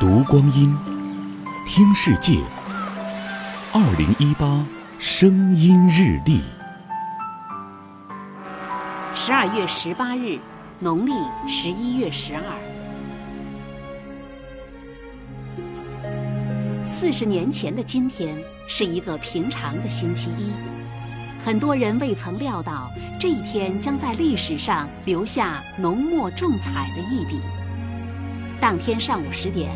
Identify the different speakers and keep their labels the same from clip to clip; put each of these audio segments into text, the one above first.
Speaker 1: 读光阴，听世界。二零一八声音日历，
Speaker 2: 十二月十八日，农历十一月十二。四十年前的今天是一个平常的星期一，很多人未曾料到这一天将在历史上留下浓墨重彩的一笔。当天上午十点，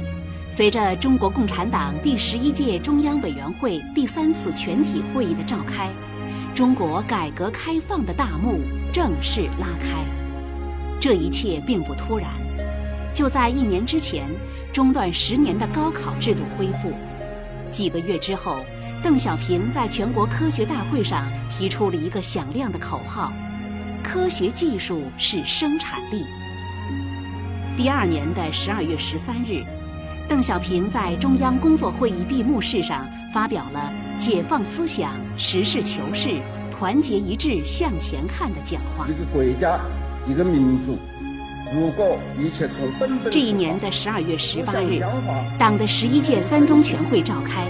Speaker 2: 随着中国共产党第十一届中央委员会第三次全体会议的召开，中国改革开放的大幕正式拉开。这一切并不突然，就在一年之前，中断十年的高考制度恢复。几个月之后，邓小平在全国科学大会上提出了一个响亮的口号：“科学技术是生产力。”第二年的十二月十三日，邓小平在中央工作会议闭幕式上发表了“解放思想，实事求是，团结一致向前看”的讲话。
Speaker 3: 一个国家，一个民族，如果一切从本本。
Speaker 2: 这一年的十二月十八日，党的十一届三中全会召开。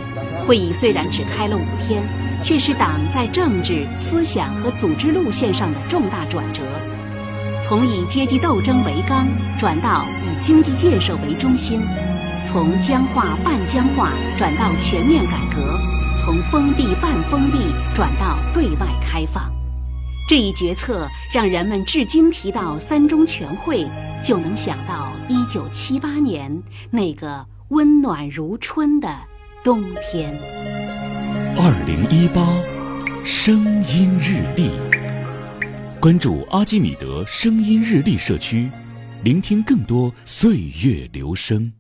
Speaker 2: 会议虽然只开了五天，却是党在政治、思想和组织路线上的重大转折。从以阶级斗争为纲转到以经济建设为中心，从僵化半僵化转到全面改革，从封闭半封闭转到对外开放，这一决策让人们至今提到三中全会，就能想到一九七八年那个温暖如春的冬天。
Speaker 1: 二零一八声音日历。关注阿基米德声音日历社区，聆听更多岁月流声。